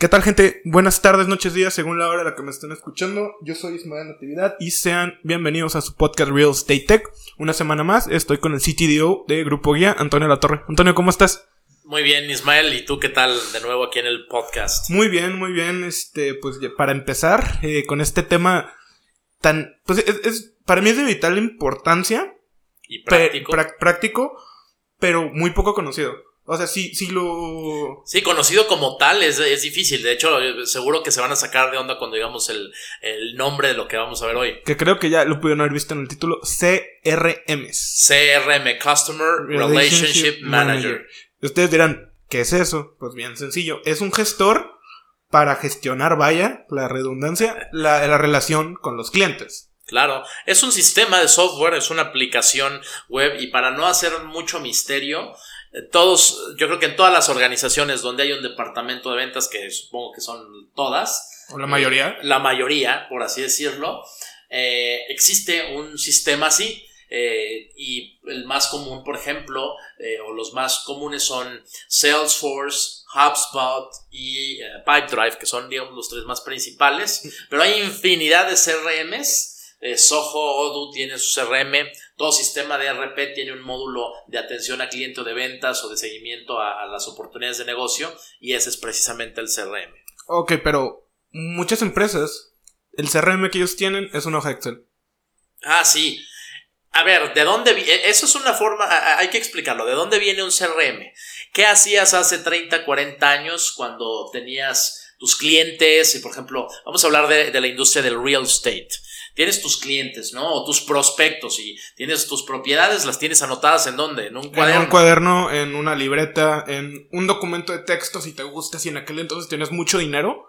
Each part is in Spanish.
¿Qué tal gente? Buenas tardes, noches, días, según la hora a la que me estén escuchando. Yo soy Ismael Natividad y sean bienvenidos a su podcast Real Estate Tech. Una semana más estoy con el CTDO de Grupo Guía, Antonio Latorre. Antonio, ¿cómo estás? Muy bien, Ismael. ¿Y tú qué tal de nuevo aquí en el podcast? Muy bien, muy bien. Este, pues para empezar eh, con este tema tan, pues es, para mí es de vital importancia. Y práctico. práctico, pero muy poco conocido. O sea, sí, sí lo. Sí, conocido como tal es, es, difícil. De hecho, seguro que se van a sacar de onda cuando digamos el, el, nombre de lo que vamos a ver hoy. Que creo que ya lo pudieron haber visto en el título CRM. CRM, Customer Relationship, Manager. ustedes dirán, ¿qué es eso? Pues bien sencillo. Es un gestor para gestionar, vaya, la redundancia, la, la relación con los clientes. Claro, es un sistema de software, es una aplicación web y para no hacer mucho misterio, todos, yo creo que en todas las organizaciones donde hay un departamento de ventas, que supongo que son todas. ¿O la mayoría? Eh, la mayoría, por así decirlo. Eh, existe un sistema así. Eh, y el más común, por ejemplo, o los más comunes son Salesforce, HubSpot y Pipedrive, que son, digamos, los tres más principales. Pero hay infinidad de CRMs eh, Soho, Odoo tiene su CRM, todo sistema de RP tiene un módulo de atención a cliente o de ventas o de seguimiento a, las oportunidades de negocio y ese es precisamente el CRM. Ok, pero muchas empresas, el CRM que ellos tienen es un hoja Excel. Ah, sí. A ver, ¿de dónde viene? Eso es una forma, hay que explicarlo. ¿De dónde viene un CRM? ¿Qué hacías hace 30, 40 años cuando tenías tus clientes? Y por ejemplo, vamos a hablar de, de la industria del real estate tienes tus clientes, ¿no? O tus prospectos y tienes tus propiedades, las tienes anotadas en dónde? En un cuaderno. En un cuaderno, en una libreta, en un documento de texto si te gusta, si en aquel entonces tienes mucho dinero.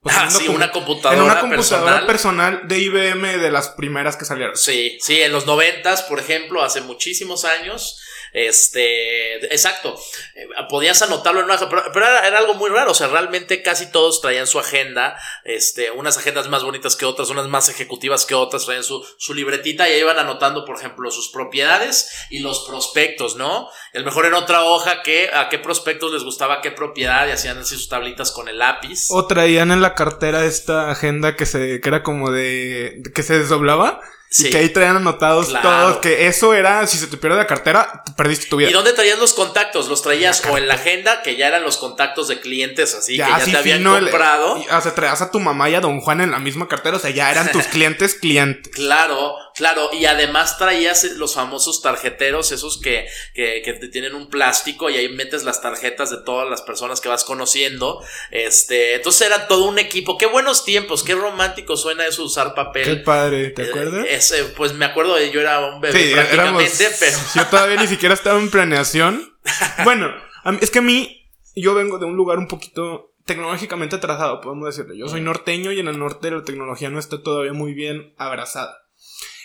Pues ah, sí, una computadora. En una computadora personal. de IBM de las primeras que salieron. Sí, sí, en los noventas, por ejemplo, hace muchísimos años, este, exacto. Eh, podías anotarlo en una pero, pero era, algo muy raro. O sea, realmente casi todos traían su agenda. Este, unas agendas más bonitas que otras, unas más ejecutivas que otras, traían su, su libretita y ahí iban anotando, por ejemplo, sus propiedades y los prospectos, ¿no? El mejor en otra hoja que a qué prospectos les gustaba qué propiedad y hacían así sus tablitas con el lápiz. O traían en la cartera esta agenda que se, que era como de, que se desdoblaba y que ahí traían anotados todos, que eso era, si se te pierde la cartera, perdiste tu vida. ¿Y dónde traías los contactos? Los traías o en la agenda, que ya eran los contactos de clientes así, que ya te habían comprado. o sea, traías a tu mamá y a don Juan en la misma cartera, o sea, ya eran tus clientes clientes. Claro, claro, y además traías los famosos tarjeteros, esos que, que, que te tienen un plástico y ahí metes las tarjetas de todas las personas que vas conociendo. Este, entonces era todo un equipo. Qué buenos tiempos, qué romántico suena eso usar papel. Qué padre, ¿te acuerdas? Eh, pues me acuerdo de yo era un bebé prácticamente, pero. Yo todavía ni siquiera estaba en planeación. Bueno, es que a mí, yo vengo de un lugar un poquito tecnológicamente atrasado, podemos decirlo. Yo soy norteño y en el norte la tecnología no está todavía muy bien abrazada.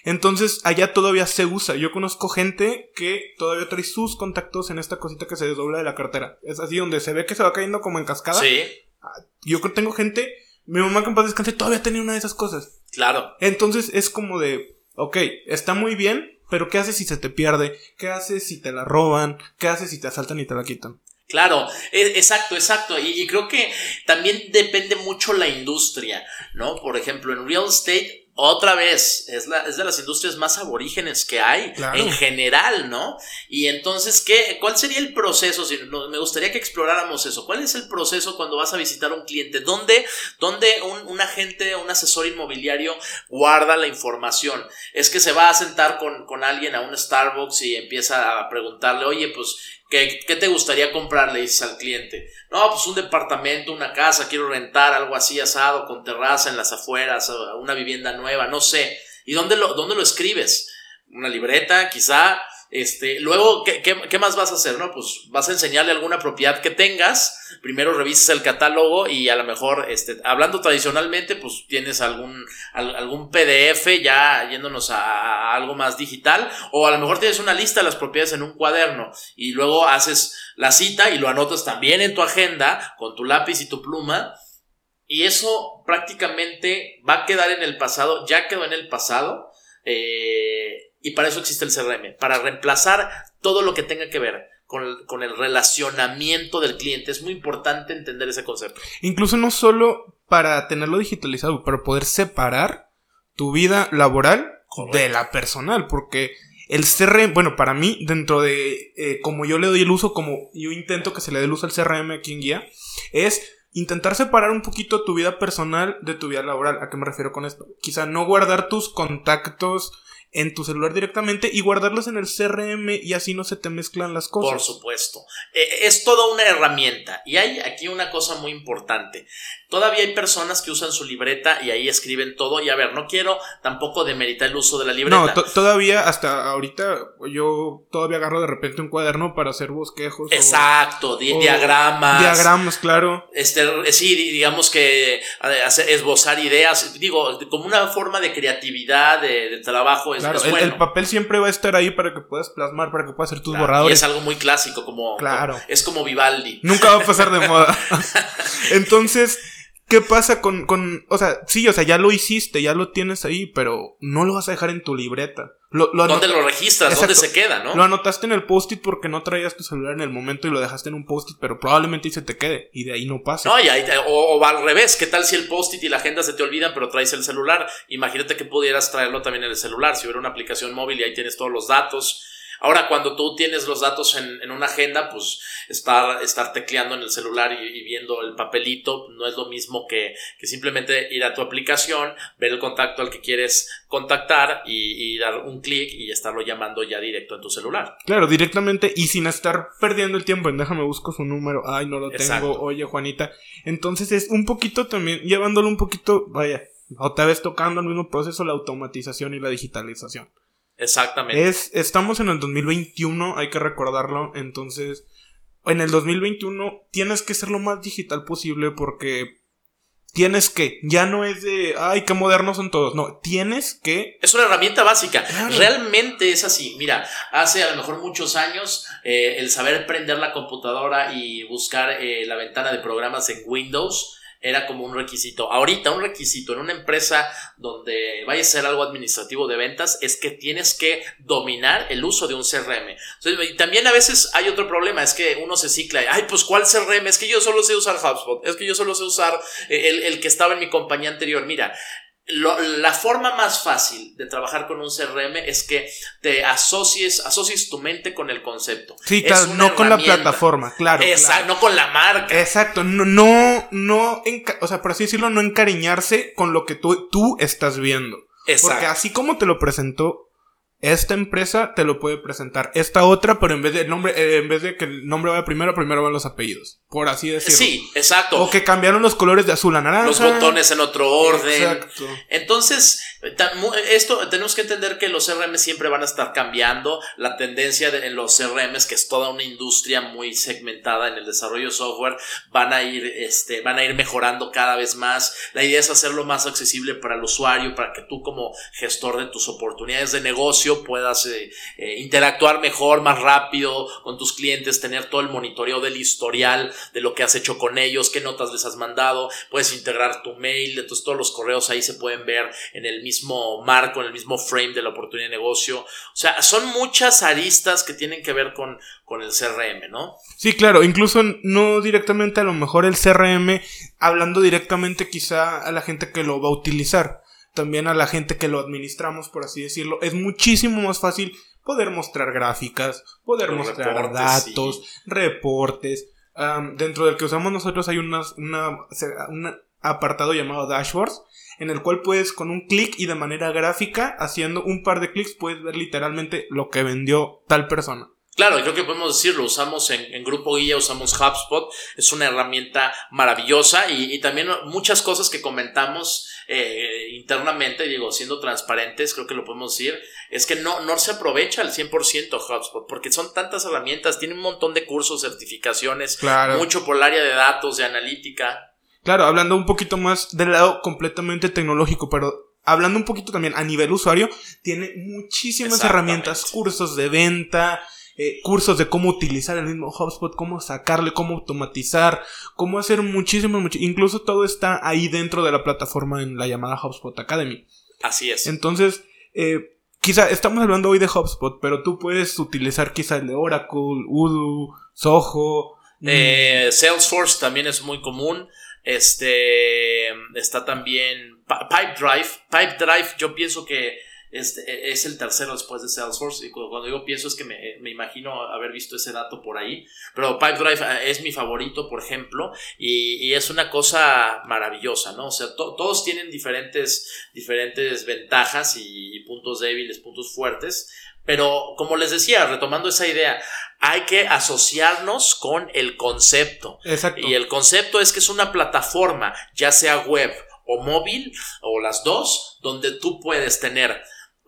Entonces, allá todavía se usa. Yo conozco gente que todavía trae sus contactos en esta cosita que se desdobla de la cartera. Es así donde se ve que se va cayendo como en cascada. Sí. Ah, yo tengo gente, mi mamá que en paz descanse todavía tenía una de esas cosas. Claro. Entonces es como de, ok, está muy bien, pero ¿qué haces si se te pierde? ¿Qué haces si te la roban? ¿Qué haces si te asaltan y te la quitan? Claro, e, exacto, exacto. Y, creo que también depende mucho la industria, ¿no? Por ejemplo, en real estate otra vez, es, la, es de las industrias más aborígenes que hay en general, ¿no? Y entonces, ¿qué, ¿cuál sería el proceso? Si, me gustaría que exploráramos eso. ¿Cuál es el proceso cuando vas a visitar a un cliente? ¿Dónde, dónde un, un, agente, un asesor inmobiliario guarda la información? Es que se va a sentar con, con alguien a un Starbucks y empieza a preguntarle, oye, pues ¿Qué, te gustaría comprar? Le dices al cliente. No, pues un departamento, una casa, quiero rentar algo así asado, con terraza en las afueras, una vivienda nueva, no sé. ¿Y dónde lo, dónde lo escribes? Una libreta, quizá. Este, luego, ¿qué, ¿qué, más vas a hacer? No, pues vas a enseñarle alguna propiedad que tengas. Primero revisas el catálogo y a lo mejor, este, hablando tradicionalmente, pues tienes algún, algún PDF ya yéndonos a, algo más digital. O a lo mejor tienes una lista de las propiedades en un cuaderno y luego haces la cita y lo anotas también en tu agenda con tu lápiz y tu pluma. Y eso prácticamente va a quedar en el pasado, ya quedó en el pasado. Eh, y para eso existe el CRM, para reemplazar todo lo que tenga que ver con el, relacionamiento del cliente. Es muy importante entender ese concepto. Incluso no solo para tenerlo digitalizado, para poder separar tu vida laboral de la personal, porque el CRM, bueno, para mí, dentro de eh, como yo le doy el uso, como yo intento que se le dé el uso al CRM aquí en guía, es intentar separar un poquito tu vida personal de tu vida laboral. ¿A qué me refiero con esto? Quizá no guardar tus contactos en tu celular directamente y guardarlos en el CRM y así no se te mezclan las cosas. Por supuesto. Eh, es toda una herramienta. Y hay aquí una cosa muy importante. Todavía hay personas que usan su libreta y ahí escriben todo. Y a ver, no quiero tampoco demeritar el uso de la libreta. No, todavía hasta ahorita yo todavía agarro de repente un cuaderno para hacer bosquejos. Exacto, diagramas. Diagramas, claro. Este, sí, digamos que esbozar ideas. Digo, como una forma de creatividad, de, trabajo. Es, claro, el, papel siempre va a estar ahí para que puedas plasmar, para que puedas hacer tus claro, borradores. Y es algo muy clásico, como. Claro. es como Vivaldi. Nunca va a pasar de moda. Entonces ¿Qué pasa con, con, o sea, sí, o sea, ya lo hiciste, ya lo tienes ahí, pero no lo vas a dejar en tu libreta. Lo, ¿Dónde lo registras? ¿Dónde se queda, no? Lo anotaste en el post-it porque no traías tu celular en el momento y lo dejaste en un post-it, pero probablemente ahí se te quede y de ahí no pasa. No, y ahí, o, o, al revés. ¿Qué tal si el post-it y la agenda se te olvidan, pero traes el celular? Imagínate que pudieras traerlo también en el celular. Si hubiera una aplicación móvil y ahí tienes todos los datos Ahora, cuando tú tienes los datos en, una agenda, pues estar, estar tecleando en el celular y, viendo el papelito no es lo mismo que, simplemente ir a tu aplicación, ver el contacto al que quieres contactar y, dar un clic y estarlo llamando ya directo en tu celular. Claro, directamente y sin estar perdiendo el tiempo en déjame busco su número, ay, no lo tengo, oye, Juanita. Entonces es un poquito también, llevándolo un poquito, vaya, otra vez tocando el mismo proceso, la automatización y la digitalización. Exactamente. Es, estamos en el 2021, hay que recordarlo. Entonces, en el 2021 tienes que ser lo más digital posible porque tienes que, ya no es de, ay, qué modernos son todos, no, tienes que... Es una herramienta básica, realmente es así, mira, hace a lo mejor muchos años eh, el saber prender la computadora y buscar eh, la ventana de programas en Windows era como un requisito. Ahorita un requisito en una empresa donde vaya a ser algo administrativo de ventas es que tienes que dominar el uso de un CRM. y también a veces hay otro problema, es que uno se cicla, ay, pues ¿cuál CRM? Es que yo solo sé usar HubSpot, es que yo solo sé usar eh, el, el que estaba en mi compañía anterior. Mira, la forma más fácil de trabajar con un CRM es que te asocies, asocies tu mente con el concepto. Sí, claro, no con la plataforma, claro, Exacto, no con la marca. Exacto, no, no, no, o sea, por así decirlo, no encariñarse con lo que tú, tú estás viendo. Exacto. Porque así como te lo presentó esta empresa te lo puede presentar esta otra, pero en vez de nombre, eh, en vez de que el nombre vaya primero, primero van los apellidos, por así decirlo. Sí, exacto. O que cambiaron los colores de azul a naranja. Los botones en otro orden. Exacto. Entonces, esto tenemos que entender que los CRM siempre van a estar cambiando. La tendencia en los CRM, que es toda una industria muy segmentada en el desarrollo de software, van a ir, este, van a ir mejorando cada vez más. La idea es hacerlo más accesible para el usuario, para que tú como gestor de tus oportunidades de negocio puedas eh, eh, interactuar mejor, más rápido con tus clientes, tener todo el monitoreo del historial de lo que has hecho con ellos, qué notas les has mandado, puedes integrar tu mail, entonces todos los correos ahí se pueden ver en el mismo marco, en el mismo frame de la oportunidad de negocio. O sea, son muchas aristas que tienen que ver con, con el CRM, ¿no? Sí, claro, incluso no directamente a lo mejor el CRM, hablando directamente quizá a la gente que lo va a utilizar también a la gente que lo administramos, por así decirlo, es muchísimo más fácil poder mostrar gráficas, poder mostrar datos, reportes. dentro del que usamos nosotros hay una, un apartado llamado dashboards, en el cual puedes con un clic y de manera gráfica, haciendo un par de clics, puedes ver literalmente lo que vendió tal persona. Claro, creo que podemos decirlo, usamos en, Grupo Guía, usamos HubSpot, es una herramienta maravillosa y, también muchas cosas que comentamos eh, internamente, digo, siendo transparentes, creo que lo podemos decir, es que no, no se aprovecha al 100% HubSpot, porque son tantas herramientas, tiene un montón de cursos, certificaciones, mucho por el área de datos, de analítica. Claro, hablando un poquito más del lado completamente tecnológico, pero hablando un poquito también a nivel usuario, tiene muchísimas herramientas, cursos de venta, eh, cursos de cómo utilizar el mismo HubSpot, cómo sacarle, cómo automatizar, cómo hacer muchísimo, mucho, incluso todo está ahí dentro de la plataforma en la llamada HubSpot Academy. Así es. Entonces, eh, quizá estamos hablando hoy de HubSpot, pero tú puedes utilizar quizá el de Oracle, Udo, Soho. Eh, Salesforce también es muy común. Este está también Pipedrive. Pipedrive, yo pienso que este, es el tercero después de Salesforce. Y cuando digo pienso es que me, imagino haber visto ese dato por ahí. Pero Pipedrive eh, es mi favorito, por ejemplo, y, es una cosa maravillosa, ¿no? O sea, todos tienen diferentes, diferentes ventajas y, puntos débiles, puntos fuertes. Pero como les decía, retomando esa idea, hay que asociarnos con el concepto. Exacto. Y el concepto es que es una plataforma, ya sea web o móvil, o las dos, donde tú puedes tener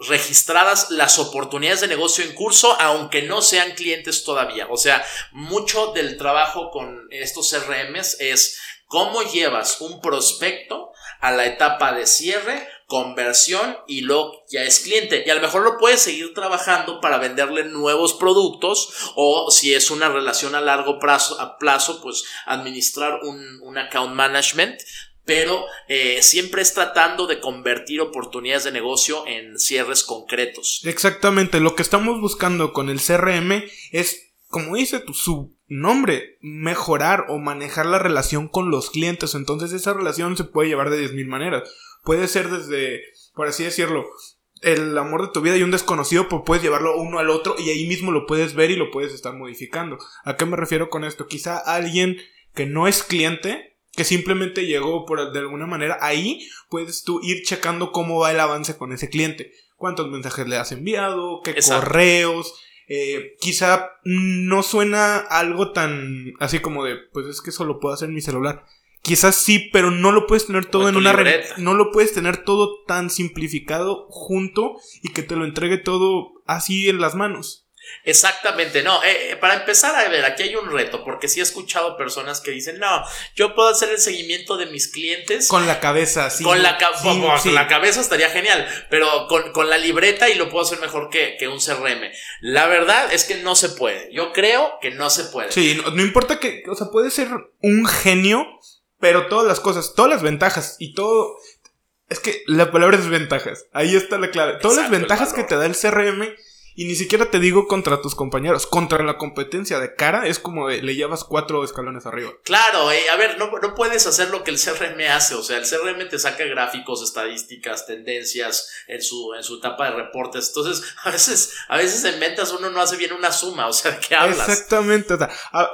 registradas las oportunidades de negocio en curso, aunque no sean clientes todavía. O sea, mucho del trabajo con estos CRMs es cómo llevas un prospecto a la etapa de cierre, conversión y luego ya es cliente. Y a lo mejor lo puedes seguir trabajando para venderle nuevos productos o si es una relación a largo plazo, a plazo pues administrar un, un account management pero eh, siempre es tratando de convertir oportunidades de negocio en cierres concretos. Exactamente, lo que estamos buscando con el CRM es, como dice su nombre, mejorar o manejar la relación con los clientes. Entonces esa relación se puede llevar de 10.000 maneras. Puede ser desde, por así decirlo, el amor de tu vida y un desconocido, pues puedes llevarlo uno al otro y ahí mismo lo puedes ver y lo puedes estar modificando. ¿A qué me refiero con esto? Quizá alguien que no es cliente que simplemente llegó por de alguna manera, ahí puedes tú ir checando cómo va el avance con ese cliente. Cuántos mensajes le has enviado, qué correos. Eh, quizá no suena algo tan así como de, pues es que eso lo puedo hacer en mi celular. Quizás sí, pero no lo puedes tener todo en una red. No lo puedes tener todo tan simplificado junto y que te lo entregue todo así en las manos. Exactamente, no. Eh, eh, para empezar a ver, aquí hay un reto, porque sí he escuchado personas que dicen, no, yo puedo hacer el seguimiento de mis clientes. Con la cabeza, sí. Con la, la cabeza estaría genial, pero con, la libreta y lo puedo hacer mejor que, un CRM. La verdad es que no se puede. Yo creo que no se puede. Sí, no, importa que, o sea, puede ser un genio, pero todas las cosas, todas las ventajas y todo. Es que la palabra es ventajas. Ahí está la clave. Todas las ventajas que te da el CRM y ni siquiera te digo contra tus compañeros, contra la competencia de cara es como le llevas cuatro escalones arriba. Claro, eh, a ver, no, no, puedes hacer lo que el CRM hace, o sea, el CRM te saca gráficos, estadísticas, tendencias en su, en su etapa de reportes, entonces a veces, a veces en ventas uno no hace bien una suma, o sea, ¿de qué hablas? Exactamente,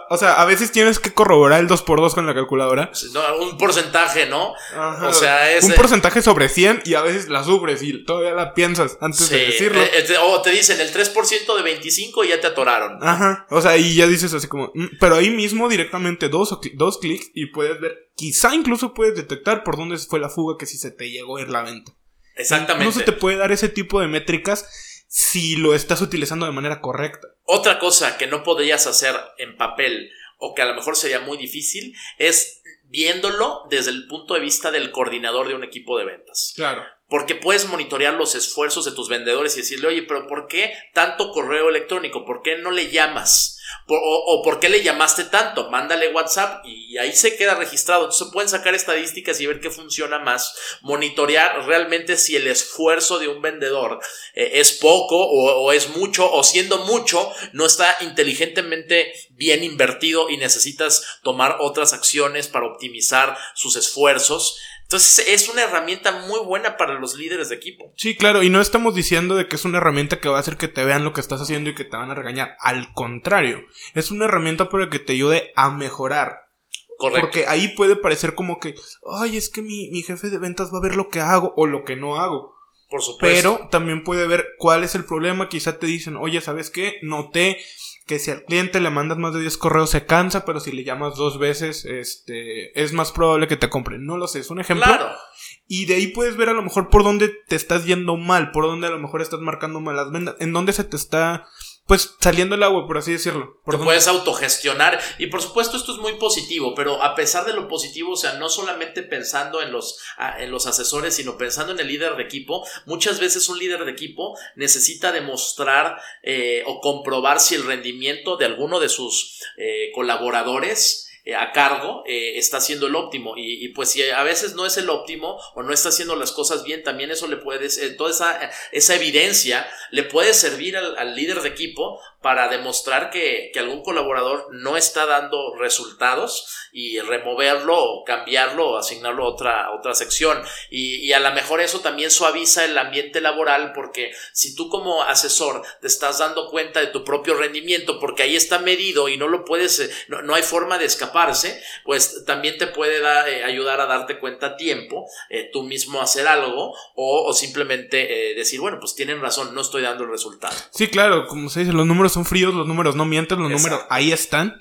o sea, a, veces tienes que corroborar el 2x2 con la calculadora. un porcentaje, ¿no? o sea, es... Un porcentaje sobre 100 y a veces la subres y todavía la piensas antes de decirlo. Eh, eh, o te dicen el 3% de 25 y ya te atoraron. Ajá. O sea, y ya dices así como. Mm", pero ahí mismo directamente dos, dos clics y puedes ver. Quizá incluso puedes detectar por dónde fue la fuga que si se te llegó a ir la venta. Exactamente. No se te puede dar ese tipo de métricas si lo estás utilizando de manera correcta. Otra cosa que no podrías hacer en papel o que a lo mejor sería muy difícil es viéndolo desde el punto de vista del coordinador de un equipo de ventas. Claro porque puedes monitorear los esfuerzos de tus vendedores y decirle, oye, pero ¿por qué tanto correo electrónico? ¿Por qué no le llamas? o, por qué le llamaste tanto? Mándale WhatsApp y ahí se queda registrado. Entonces pueden sacar estadísticas y ver qué funciona más. Monitorear realmente si el esfuerzo de un vendedor eh, es poco o, o es mucho o siendo mucho no está inteligentemente bien invertido y necesitas tomar otras acciones para optimizar sus esfuerzos. Entonces es una herramienta muy buena para los líderes de equipo. Sí, claro, y no estamos diciendo de que es una herramienta que va a hacer que te vean lo que estás haciendo y que te van a regañar. Al contrario, es una herramienta para que te ayude a mejorar. Correcto. Porque ahí puede parecer como que, ay, es que mi, mi jefe de ventas va a ver lo que hago o lo que no hago. Por supuesto. Pero también puede ver cuál es el problema. Quizá te dicen, oye, ¿sabes qué? Noté que si al cliente le mandas más de 10 correos se cansa, pero si le llamas dos veces, este, es más probable que te compre. No lo sé, es un ejemplo. Claro. Y de ahí puedes ver a lo mejor por dónde te estás yendo mal, por dónde a lo mejor estás marcando mal las vendas, en dónde se te está pues saliendo el agua, por así decirlo. Te puedes autogestionar y por supuesto esto es muy positivo, pero a pesar de lo positivo, o sea, no solamente pensando en los, en los asesores, sino pensando en el líder de equipo, muchas veces un líder de equipo necesita demostrar eh, o comprobar si el rendimiento de alguno de sus eh, colaboradores a cargo eh, está siendo el óptimo. Y, pues si a veces no es el óptimo o no está haciendo las cosas bien, también eso le puede, toda esa, esa evidencia le puede servir al, líder de equipo para demostrar que, algún colaborador no está dando resultados y removerlo o cambiarlo o asignarlo a otra, otra sección. Y, a lo mejor eso también suaviza el ambiente laboral porque si tú como asesor te estás dando cuenta de tu propio rendimiento porque ahí está medido y no lo puedes, eh, no, hay forma de escaparse, pues también te puede eh, ayudar a darte cuenta a tiempo, eh, tú mismo hacer algo o, simplemente decir, bueno, pues tienen razón, no estoy dando el resultado. Sí, claro, como se dice, los números son fríos, los números no mienten, los números ahí están.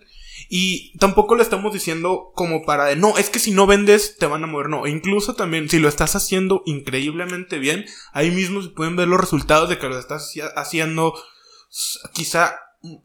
Y tampoco le estamos diciendo como para de, no, es que si no vendes te van a mover, no. incluso también, si lo estás haciendo increíblemente bien, ahí mismo se pueden ver los resultados de que lo estás haciendo quizá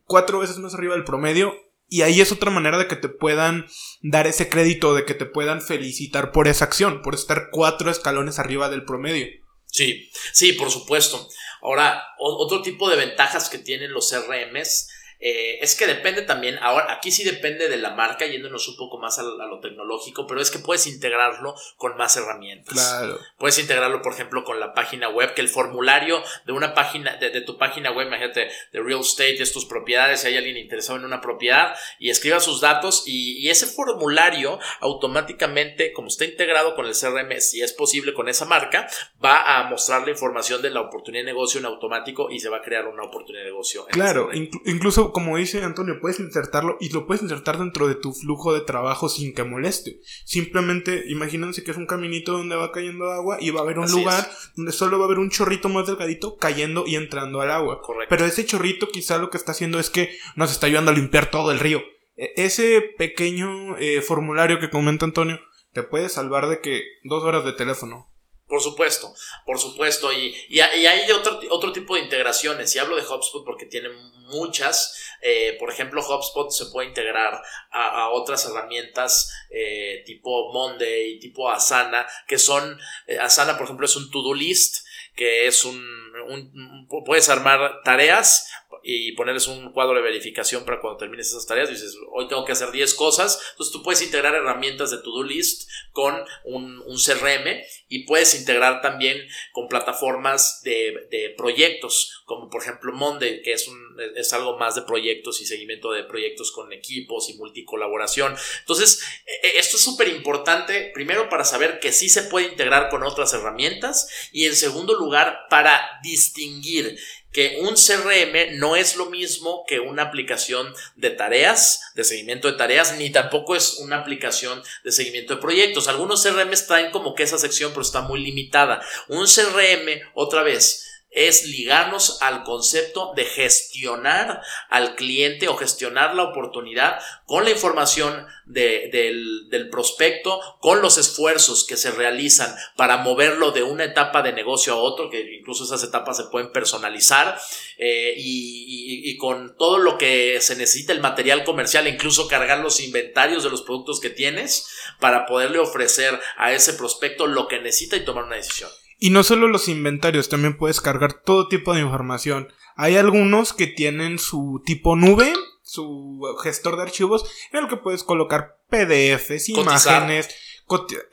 cuatro veces más arriba del promedio. Y ahí es otra manera de que te puedan dar ese crédito, de que te puedan felicitar por esa acción, por estar cuatro escalones arriba del promedio. Sí, sí, por supuesto. Ahora, otro tipo de ventajas que tienen los CRMs eh, es que depende también, ahora aquí sí depende de la marca, yéndonos un poco más a, lo tecnológico, pero es que puedes integrarlo con más herramientas. Claro. Puedes integrarlo, por ejemplo, con la página web, que el formulario de una página, de, tu página web, imagínate, de real estate, es tus propiedades, si hay alguien interesado en una propiedad, y escriba sus datos, y, ese formulario automáticamente, como está integrado con el CRM, si es posible con esa marca, va a mostrar la información de la oportunidad de negocio en automático y se va a crear una oportunidad de negocio. claro, incluso como dice Antonio, puedes insertarlo y lo puedes insertar dentro de tu flujo de trabajo sin que moleste. Simplemente imagínense que es un caminito donde va cayendo agua y va a haber un lugar donde solo va a haber un chorrito más delgadito cayendo y entrando al agua. Pero ese chorrito quizá lo que está haciendo es que nos está ayudando a limpiar todo el río. E, ese pequeño eh, formulario que comenta Antonio te puede salvar de que dos horas de teléfono, por supuesto, por supuesto. Y, y, hay otro, otro tipo de integraciones. Y hablo de HubSpot porque tiene muchas. Eh, por ejemplo, HubSpot se puede integrar a, otras herramientas eh, tipo Monday, tipo Asana, que son, eh, Asana, por ejemplo, es un to-do list, que es un, un, puedes armar tareas y ponerles un cuadro de verificación para cuando termines esas tareas. Dices, hoy tengo que hacer 10 cosas. Entonces tú puedes integrar herramientas de to-do list con un, un, CRM y puedes integrar también con plataformas de, de, proyectos, como por ejemplo Monday, que es, un, es algo más de proyectos y seguimiento de proyectos con equipos y multicolaboración. Entonces, e, e, esto es súper importante, primero para saber que sí se puede integrar con otras herramientas y en segundo lugar para distinguir que un CRM no es lo mismo que una aplicación de tareas, de seguimiento de tareas, ni tampoco es una aplicación de seguimiento de proyectos. Algunos CRM traen como que esa sección, pero está muy limitada. Un CRM, otra vez, es ligarnos al concepto de gestionar al cliente o gestionar la oportunidad con la información del, prospecto, con los esfuerzos que se realizan para moverlo de una etapa de negocio a otro, que incluso esas etapas se pueden personalizar, eh, y, y, con todo lo que se necesita, el material comercial, incluso cargar los inventarios de los productos que tienes para poderle ofrecer a ese prospecto lo que necesita y tomar una decisión. Y no solo los inventarios, también puedes cargar todo tipo de información. Hay algunos que tienen su tipo nube, su gestor de archivos, en el que puedes colocar PDFs, imágenes,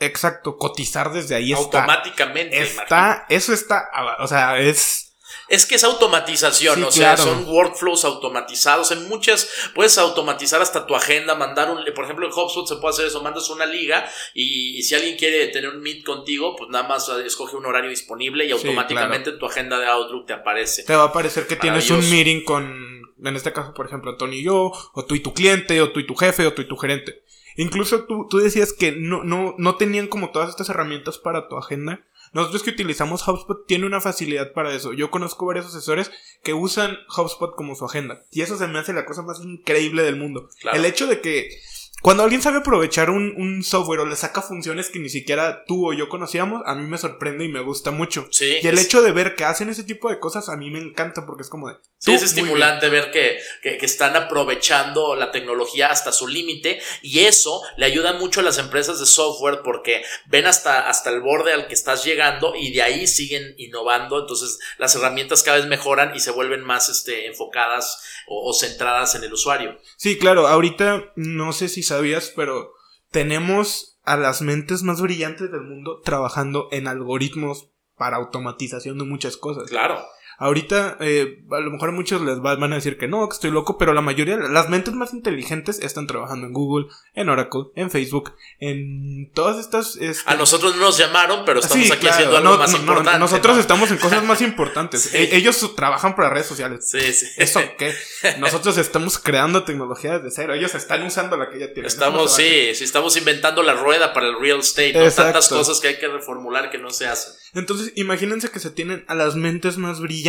exacto, cotizar desde ahí. Automáticamente. Está, eso está, o sea, es es que es automatización, o sea, son workflows automatizados. En muchas puedes automatizar hasta tu agenda, mandar un, por ejemplo, en HubSpot se puede hacer eso, mandas una liga y, si alguien quiere tener un meet contigo, pues nada más escoge un horario disponible y automáticamente en tu agenda de Outlook te aparece. Te va a aparecer que tienes un meeting con, en este caso, por ejemplo, Tony y yo, o tú y tu cliente, o tú y tu jefe, o tú y tu gerente. Incluso tú, tú decías que no, no, no tenían como todas estas herramientas para tu agenda. Nosotros que utilizamos HubSpot tiene una facilidad para eso. Yo conozco varios asesores que usan HubSpot como su agenda. Y eso se me hace la cosa más increíble del mundo. El hecho de que cuando alguien sabe aprovechar un, software o le saca funciones que ni siquiera tú o yo conocíamos, a mí me sorprende y me gusta mucho. y el hecho de ver que hacen ese tipo de cosas a mí me encanta porque es como de... Sí, es estimulante ver que, que, están aprovechando la tecnología hasta su límite y eso le ayuda mucho a las empresas de software porque ven hasta, hasta el borde al que estás llegando y de ahí siguen innovando. Entonces las herramientas cada vez mejoran y se vuelven más este, enfocadas o, o centradas en el usuario. Sí, claro. Ahorita no sé si sabías, pero tenemos a las mentes más brillantes del mundo trabajando en algoritmos para automatización de muchas cosas. Claro. Ahorita, eh, a lo mejor muchos les van a decir que no, que estoy loco, pero la mayoría, las mentes más inteligentes están trabajando en Google, en Oracle, en Facebook, en todas estas... Este... A nosotros no nos llamaron, pero estamos aquí haciendo algo más importante. nosotros estamos en cosas más importantes. E-, ellos trabajan para redes sociales. Sí, sí. ¿Eso qué? Nosotros estamos creando tecnología desde cero. Ellos están usando la que ya tienen. Estamos, sí, sí, estamos inventando la rueda para el real estate. ¿no? Tantas cosas que hay que reformular que no se hacen. Entonces, imagínense que se tienen a las mentes más brillantes,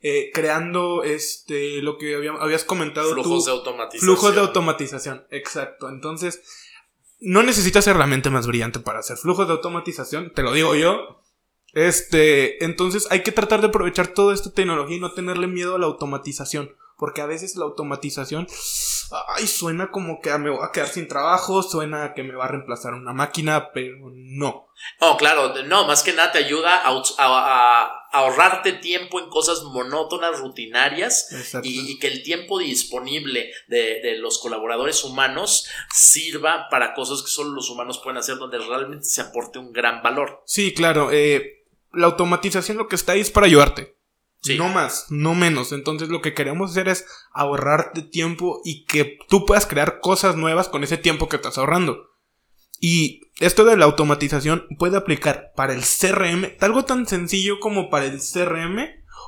eh, creando este lo que habías comentado flujos de automatización. flujos de automatización exacto. Entonces no necesitas ser la mente más brillante para hacer flujos de automatización te lo digo yo. Este entonces hay que tratar de aprovechar toda esta tecnología y no tenerle miedo a la automatización porque a veces la automatización ay suena como que me voy a quedar sin trabajo suena que me va a reemplazar una máquina pero no Oh, claro, no, más que nada te ayuda a, ahorrarte tiempo en cosas monótonas, rutinarias y, que el tiempo disponible de, los colaboradores humanos sirva para cosas que solo los humanos pueden hacer donde realmente se aporte un gran valor. Sí, claro, eh, la automatización lo que está ahí es para ayudarte. No más, no menos. Entonces lo que queremos hacer es ahorrarte tiempo y que tú puedas crear cosas nuevas con ese tiempo que estás ahorrando. Y esto de la automatización puede aplicar para el CRM, algo tan sencillo como para el CRM,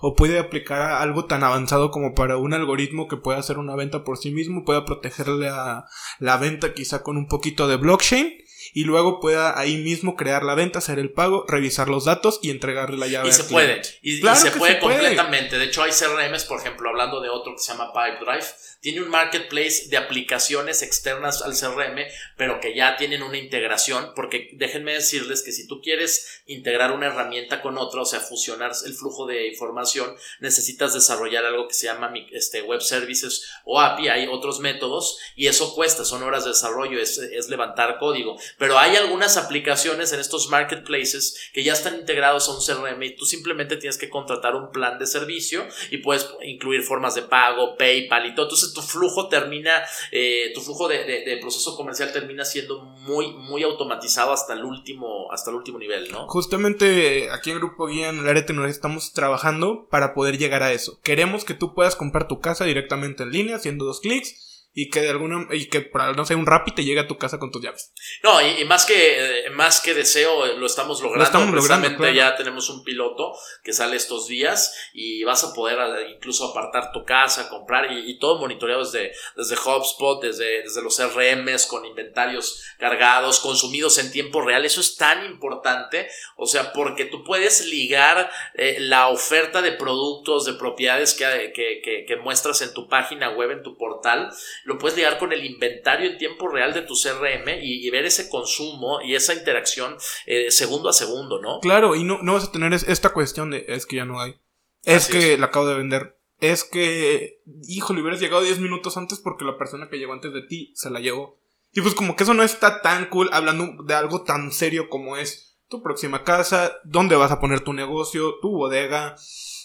o puede aplicar algo tan avanzado como para un algoritmo que pueda hacer una venta por sí mismo, pueda protegerle a la venta quizá con un poquito de blockchain y luego pueda ahí mismo crear la venta, hacer el pago, revisar los datos y entregarle la llave. Y se puede, y, se puede completamente. De hecho, hay CRMs, por ejemplo, hablando de otro que se llama Pipedrive, tiene un marketplace de aplicaciones externas al CRM, pero que ya tienen una integración, porque déjenme decirles que si tú quieres integrar una herramienta con otra, o sea, fusionar el flujo de información, necesitas desarrollar algo que se llama este, web services o API, hay otros métodos, y eso cuesta, son horas de desarrollo, es, es levantar código, pero hay algunas aplicaciones en estos marketplaces que ya están integrados a un CRM y tú simplemente tienes que contratar un plan de servicio y puedes incluir formas de pago, PayPal y todo, entonces tu flujo termina, eh, tu flujo de, proceso comercial termina siendo muy, muy automatizado hasta el último, hasta el último nivel, ¿no? Justamente aquí en Grupo Guía, en el área de tecnología, estamos trabajando para poder llegar a eso. Queremos que tú puedas comprar tu casa directamente en línea, haciendo dos clics y que de alguna y que para no sé un Rappi te llegue a tu casa con tus llaves. No, y, más que eh, más que deseo lo estamos logrando. Lo estamos logrando, ya tenemos un piloto que sale estos días y vas a poder eh, incluso apartar tu casa, comprar y, todo monitoreado desde desde HubSpot, desde desde los RMs con inventarios cargados, consumidos en tiempo real. Eso es tan importante, o sea, porque tú puedes ligar eh, la oferta de productos, de propiedades que, que, que muestras en tu página web, en tu portal lo puedes ligar con el inventario en tiempo real de tu CRM y, ver ese consumo y esa interacción eh, segundo a segundo, ¿no? Claro, y no, no vas a tener esta cuestión de es que ya no hay. Es que la acabo de vender. Es que, híjole, hubieras llegado 10 minutos antes porque la persona que llegó antes de ti se la llevó. Y pues como que eso no está tan cool hablando de algo tan serio como es tu próxima casa, dónde vas a poner tu negocio, tu bodega.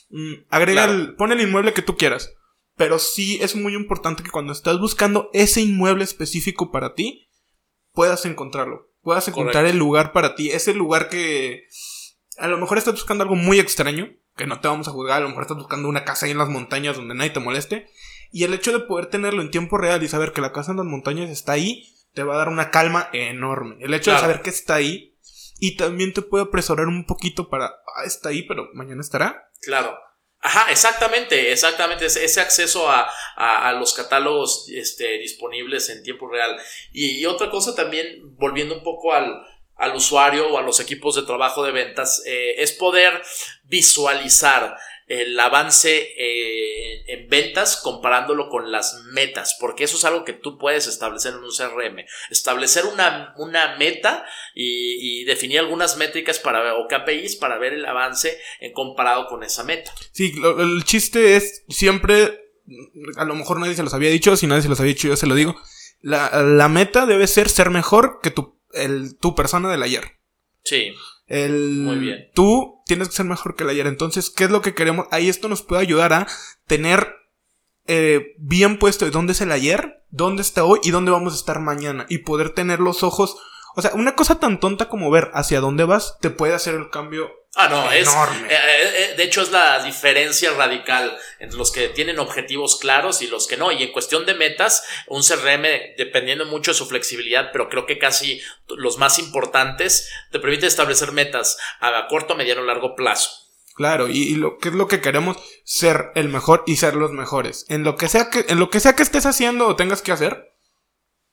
Mm, agrega el, pon el inmueble que tú quieras. Pero sí es muy importante que cuando estás buscando ese inmueble específico para ti, puedas encontrarlo. Puedas encontrar el lugar para ti. Ese lugar que a lo mejor estás buscando algo muy extraño, que no te vamos a juzgar, a lo mejor estás buscando una casa ahí en las montañas donde nadie te moleste. Y el hecho de poder tenerlo en tiempo real y saber que la casa en las montañas está ahí, te va a dar una calma enorme. El hecho de saber que está ahí y también te puede apresurar un poquito para, ah, está ahí, pero mañana estará. Claro. Ajá, exactamente, exactamente. Ese acceso a, los catálogos este, disponibles en tiempo real. Y, otra cosa también, volviendo un poco al, usuario o a los equipos de trabajo de ventas, eh, es poder visualizar el avance eh, en ventas comparándolo con las metas, porque eso es algo que tú puedes establecer en un CRM. Establecer una, una meta y, definir algunas métricas para, o KPIs para ver el avance en comparado con esa meta. Sí, el chiste es siempre, a lo mejor nadie se los había dicho, si nadie se los había dicho yo se lo digo, la, meta debe ser ser mejor que tu, el, tu persona del ayer. Sí. El, Muy bien. Tú tienes que ser mejor que el ayer. Entonces, ¿qué es lo que queremos? Ahí esto nos puede ayudar a tener eh, bien puesto de dónde es el ayer, dónde está hoy y dónde vamos a estar mañana. Y poder tener los ojos. O sea, una cosa tan tonta como ver hacia dónde vas te puede hacer el cambio Ah, no, es. Eh, eh, de hecho, es la diferencia radical entre los que tienen objetivos claros y los que no. Y en cuestión de metas, un CRM, dependiendo mucho de su flexibilidad, pero creo que casi los más importantes, te permite establecer metas a corto, mediano, largo plazo. Claro, y, lo que es lo que queremos, ser el mejor y ser los mejores. En lo que sea que, en lo que sea que estés haciendo o tengas que hacer,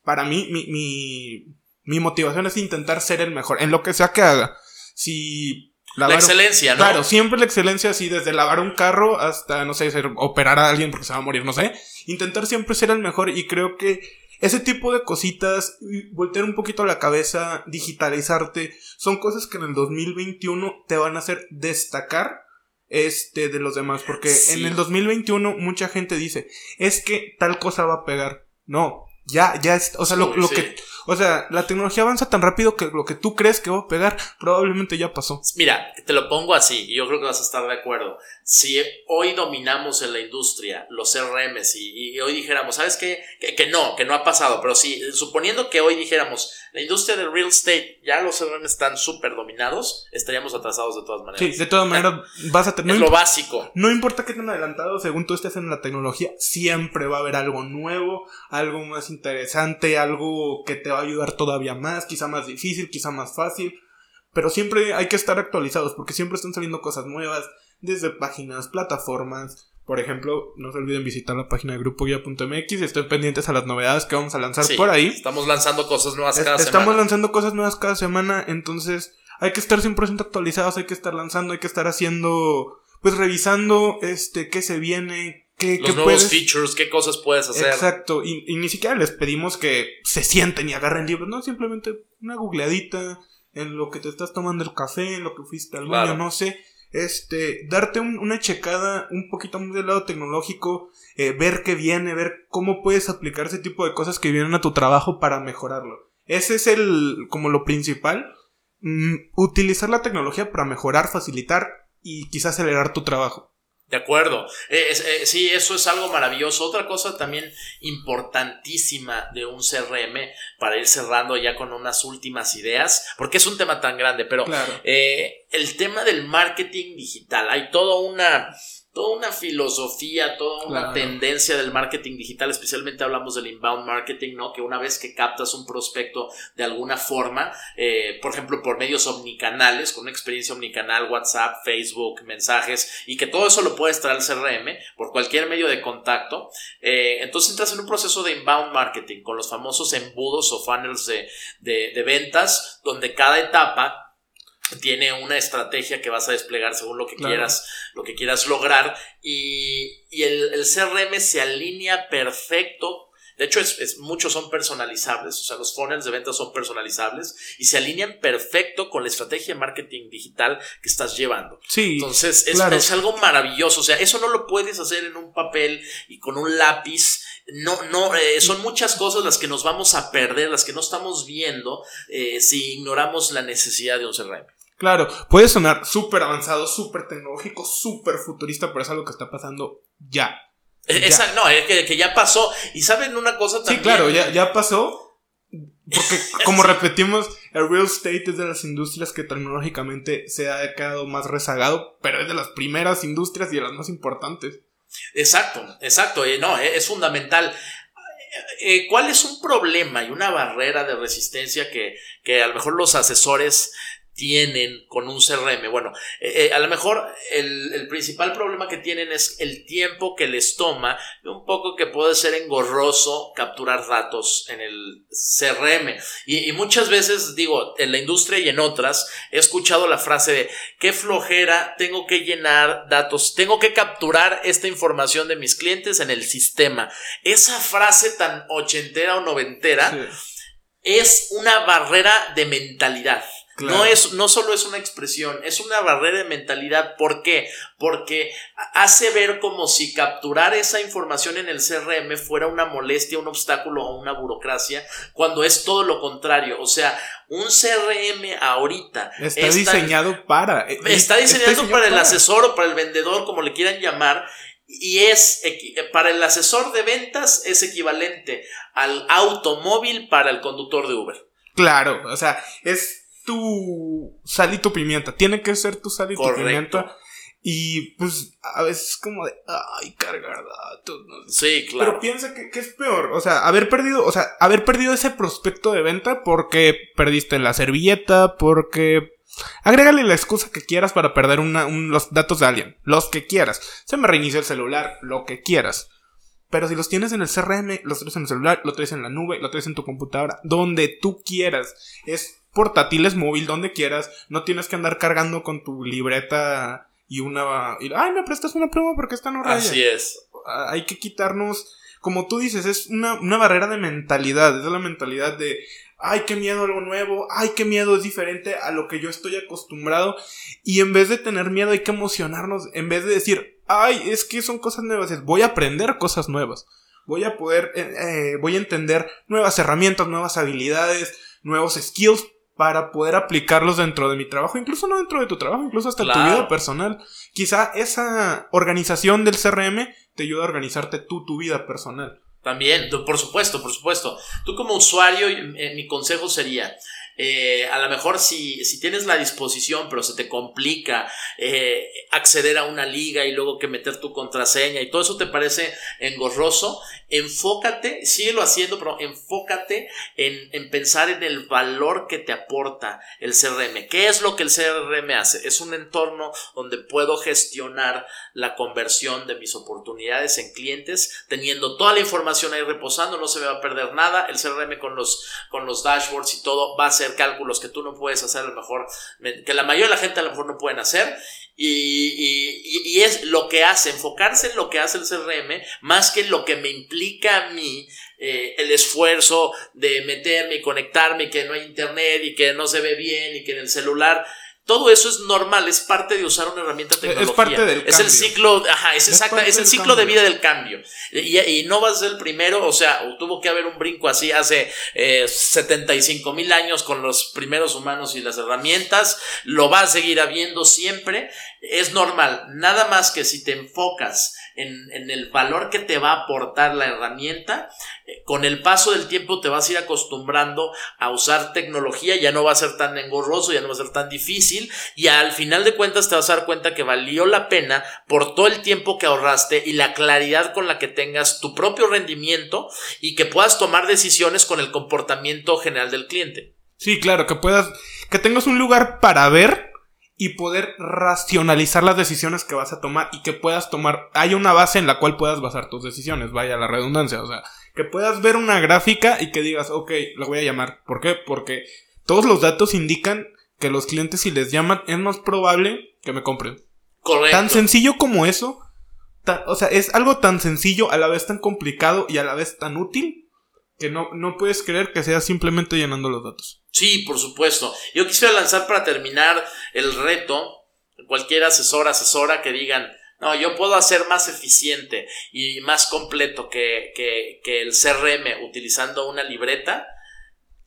para mí, mi, mi, mi motivación es intentar ser el mejor, en lo que sea que haga. Si la excelencia, ¿no? Claro, siempre la excelencia así, desde lavar un carro hasta, no sé, operar a alguien porque se va a morir, no sé. Intentar siempre ser el mejor y creo que ese tipo de cositas, voltear un poquito la cabeza, digitalizarte, son cosas que en el 2021 te van a hacer destacar este de los demás, porque en el 2021 mucha gente dice, es que tal cosa va a pegar. No, ya, ya es, o sea, lo, lo que, o sea, la tecnología avanza tan rápido que lo que tú crees que va a pegar probablemente ya pasó. Mira, te lo pongo así, y yo creo que vas a estar de acuerdo. Si hoy dominamos en la industria los CRMs y, hoy dijéramos, ¿sabes qué? Que, que, no, que no ha pasado, pero si, suponiendo que hoy dijéramos, la industria del real estate, ya los CRM están súper dominados, estaríamos atrasados de todas maneras. Sí, de todas maneras vas a tener... Es lo básico. No importa que estén adelantados, según tú estés en la tecnología, siempre va a haber algo nuevo, algo más interesante, algo que te va a ayudar todavía más, quizá más difícil, quizá más fácil. Pero siempre hay que estar actualizados porque siempre están saliendo cosas nuevas, desde páginas, plataformas, por ejemplo, no se olviden visitar la página de grupoguía.mx y estén pendientes a las novedades que vamos a lanzar por ahí. Estamos lanzando cosas nuevas cada semana. Estamos lanzando cosas nuevas cada semana, entonces hay que estar 100% actualizados, hay que estar lanzando, hay que estar haciendo, pues revisando este qué se viene, qué, Los nuevos features, qué cosas puedes hacer. Exacto, y, ni siquiera les pedimos que se sienten y agarren libros, no, simplemente una googleadita en lo que te estás tomando el café, en lo que fuiste al baño, no sé este, darte una checada un poquito más del lado tecnológico, eh, ver qué viene, ver cómo puedes aplicar ese tipo de cosas que vienen a tu trabajo para mejorarlo. Ese es el, como lo principal, mm, utilizar la tecnología para mejorar, facilitar y quizás acelerar tu trabajo. De acuerdo. Eh, eh, sí, eso es algo maravilloso. Otra cosa también importantísima de un CRM, para ir cerrando ya con unas últimas ideas, porque es un tema tan grande, pero eh, el tema del marketing digital. Hay toda una toda una filosofía, toda una tendencia del marketing digital, especialmente hablamos del inbound marketing, ¿no? Que una vez que captas un prospecto de alguna forma, eh, por ejemplo, por medios omnicanales, con una experiencia omnicanal, WhatsApp, Facebook, mensajes, y que todo eso lo puedes traer al CRM por cualquier medio de contacto, eh, entonces entras en un proceso de inbound marketing con los famosos embudos o funnels de, de ventas, donde cada etapa tiene una estrategia que vas a desplegar según lo que quieras, lo que quieras lograr y, el, el, CRM se alinea perfecto. De hecho, es, muchos son personalizables, o sea, los funnels de ventas son personalizables y se alinean perfecto con la estrategia de marketing digital que estás llevando. Sí. Entonces, es, es algo maravilloso. O sea, eso no lo puedes hacer en un papel y con un lápiz no, no, eh, son muchas cosas las que nos vamos a perder, las que no estamos viendo eh, si ignoramos la necesidad de un CRM. Claro, puede sonar súper avanzado, súper tecnológico, súper futurista, pero es algo que está pasando ya. Eh, no, es que, ya pasó. Y saben una cosa también. Sí, claro, ya, ya pasó. Porque, como repetimos, el real estate es de las industrias que tecnológicamente se ha quedado más rezagado, pero es de las primeras industrias y de las más importantes. Exacto, exacto. no, eh, es fundamental. Eh, ¿Cuál es un problema y una barrera de resistencia que, que a lo mejor los asesores tienen con un CRM. Bueno, eh, eh, a lo mejor el, principal problema que tienen es el tiempo que les toma, un poco que puede ser engorroso capturar datos en el CRM. Y, muchas veces, digo, en la industria y en otras, he escuchado la frase de qué flojera, tengo que llenar datos, tengo que capturar esta información de mis clientes en el sistema. Esa frase tan ochentera o noventera es una barrera de mentalidad. No, es, no solo es una expresión, es una barrera de mentalidad. ¿Por qué? Porque hace ver como si capturar esa información en el CRM fuera una molestia, un obstáculo o una burocracia, cuando es todo lo contrario. O sea, un CRM ahorita está, diseñado para. Eh, está diseñado para el asesor o para el vendedor, como le quieran llamar, y es para el asesor de ventas es equivalente al automóvil para el conductor de Uber. Claro, o sea, es tu sal y tu pimienta. Tiene que ser tu sal y tu pimienta. Y pues a veces como de, ay, cargar datos. Sí, claro. Pero piensa que, que, es peor. O sea, haber perdido, o sea, haber perdido ese prospecto de venta porque perdiste la servilleta, porque Agrégale la excusa que quieras para perder los datos de alguien. Los que quieras. Se me reinicia el celular, lo que quieras. Pero si los tienes en el CRM, los traes en el celular, lo traes en la nube, lo traes en tu computadora, donde tú quieras. Es portátil, es móvil, donde quieras. No tienes que andar cargando con tu libreta y una... Ay, me prestas una pluma porque esta no raya. Así es. Hay que quitarnos... Como tú dices, es una, una barrera de mentalidad. Es la mentalidad de ay, qué miedo algo nuevo, ay, qué miedo es diferente a lo que yo estoy acostumbrado. Y en vez de tener miedo hay que emocionarnos, en vez de decir, ay, es que son cosas nuevas, es, voy a aprender cosas nuevas. Voy a poder, eh, eh, voy a entender nuevas herramientas, nuevas habilidades, nuevos skills para poder aplicarlos dentro de mi trabajo, incluso no dentro de tu trabajo, incluso hasta tu vida personal. Quizá esa organización del CRM te ayuda a organizarte tú tu vida personal. También, por supuesto, por supuesto. Tú como usuario, eh, mi consejo sería, eh, a lo mejor si, si, tienes la disposición, pero se te complica eh, acceder a una liga y luego que meter tu contraseña y todo eso te parece engorroso, enfócate, síguelo haciendo, pero enfócate en, en, pensar en el valor que te aporta el CRM. ¿Qué es lo que el CRM hace? Es un entorno donde puedo gestionar la conversión de mis oportunidades en clientes, teniendo toda la información ahí reposando, no se me va a perder nada. El CRM con los, con los dashboards y todo va a hacer cálculos que tú no puedes hacer a lo mejor, que la mayoría de la gente a lo mejor no pueden hacer. Y, es lo que hace, enfocarse en lo que hace el CRM, más que en lo que me implica a mí eh, el esfuerzo de meterme y conectarme, y que no hay internet y que no se ve bien y que en el celular todo eso es normal, es parte de usar una herramienta tecnológica. Es parte del Es el ciclo, ajá, es, exacta, es el ciclo de vida del cambio. Y, no vas a ser el primero, o sea, tuvo que haber un brinco así hace eh, 75 mil años con los primeros humanos y las herramientas, lo va a seguir habiendo siempre, es normal, nada más que si te enfocas en, el valor que te va a aportar la herramienta, eh, con el paso del tiempo te vas a ir acostumbrando a usar tecnología, ya no va a ser tan engorroso, ya no va a ser tan difícil y al final de cuentas te vas a dar cuenta que valió la pena por todo el tiempo que ahorraste y la claridad con la que tengas tu propio rendimiento y que puedas tomar decisiones con el comportamiento general del cliente. Sí, claro, que puedas, que tengas un lugar para ver y poder racionalizar las decisiones que vas a tomar y que puedas tomar, hay una base en la cual puedas basar tus decisiones, vaya la redundancia, o sea, que puedas ver una gráfica y que digas, ok, la voy a llamar. ¿Por qué? Porque todos los datos indican que los clientes si les llaman es más probable que me compren. Correcto. Tan sencillo como eso, o sea, es algo tan sencillo, a la vez tan complicado y a la vez tan útil que no, no puedes creer que sea simplemente llenando los datos. Sí, por supuesto. Yo quisiera lanzar para terminar el reto, cualquier asesor, asesora que digan, no, yo puedo hacer más eficiente y más completo que, que, que el CRM utilizando una libreta.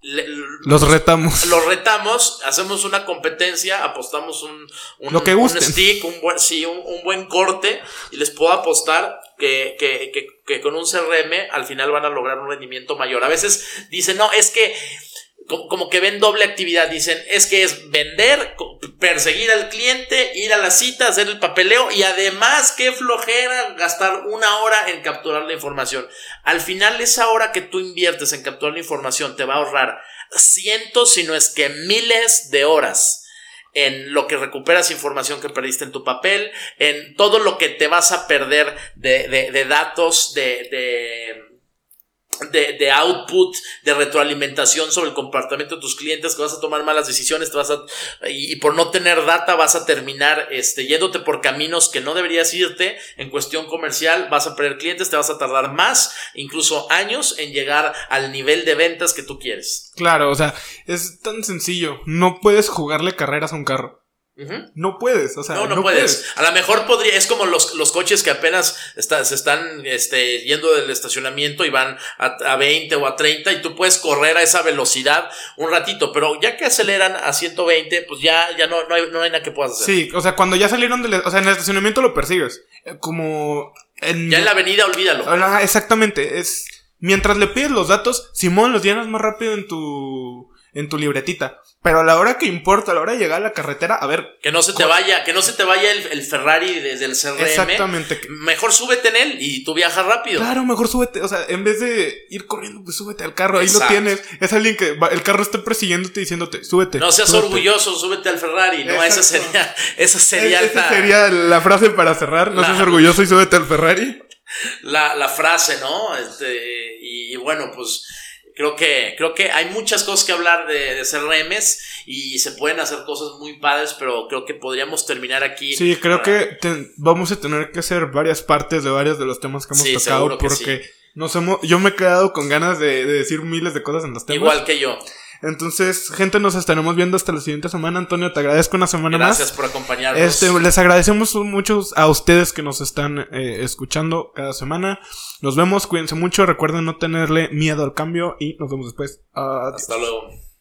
los retamos. Los retamos, hacemos una competencia, apostamos un, un, Lo que un stick, un buen, sí, un, un, buen corte y les puedo apostar que, que, que, que, con un CRM al final van a lograr un rendimiento mayor. A veces dicen, no, es que como, que ven doble actividad. Dicen, es que es vender, perseguir al cliente, ir a la cita, hacer el papeleo y además, qué flojera gastar una hora en capturar la información. Al final, esa hora que tú inviertes en capturar la información te va a ahorrar cientos, si no es que miles de horas en lo que recuperas información que perdiste en tu papel, en todo lo que te vas a perder de, de, de datos, de, de de, output, de retroalimentación sobre el comportamiento de tus clientes, que vas a tomar malas decisiones, te vas a, y, por no tener data vas a terminar este, yéndote por caminos que no deberías irte en cuestión comercial, vas a perder clientes, te vas a tardar más, incluso años, en llegar al nivel de ventas que tú quieres. Claro, o sea, es tan sencillo, no puedes jugarle carreras a un carro. No puedes, o sea. No, no, puedes. A lo mejor podría, es como los, los coches que apenas se están este, yendo del estacionamiento y van a, a, 20 o a 30 y tú puedes correr a esa velocidad un ratito, pero ya que aceleran a 120, pues ya, ya no, no, hay, no hay nada que puedas hacer. Sí, o sea, cuando ya salieron del, o sea, en el estacionamiento lo persigues. Eh, como ya en la avenida, olvídalo. exactamente. Es. Mientras le pides los datos, Simón los llenas más rápido en tu. En tu libretita. Pero a la hora que importa, a la hora de llegar a la carretera, a ver. Que no se te vaya, que no se te vaya el, Ferrari desde el CRM. Exactamente. Mejor súbete en él y tú viajas rápido. Claro, mejor súbete. O sea, en vez de ir corriendo, pues súbete al carro. Ahí lo tienes. Es alguien que el carro está persiguiéndote diciéndote, súbete. No seas orgulloso, súbete al Ferrari. No, esa sería, esa sería la. sería la frase para cerrar. No seas orgulloso y súbete al Ferrari. La, la frase, ¿no? Este, y bueno, pues creo que, creo que hay muchas cosas que hablar de, de CRMs y se pueden hacer cosas muy padres, pero creo que podríamos terminar aquí. Sí, creo que vamos a tener que hacer varias partes de varios de los temas que hemos tocado porque nos hemos, yo me he quedado con ganas de, de, decir miles de cosas en los temas. Igual que yo. Entonces, gente, nos estaremos viendo hasta la siguiente semana. Antonio, te agradezco una semana más. Gracias por acompañarnos. Este, les agradecemos mucho a ustedes que nos están eh, escuchando cada semana. Nos vemos, cuídense mucho, recuerden no tenerle miedo al cambio y nos vemos después. Hasta luego.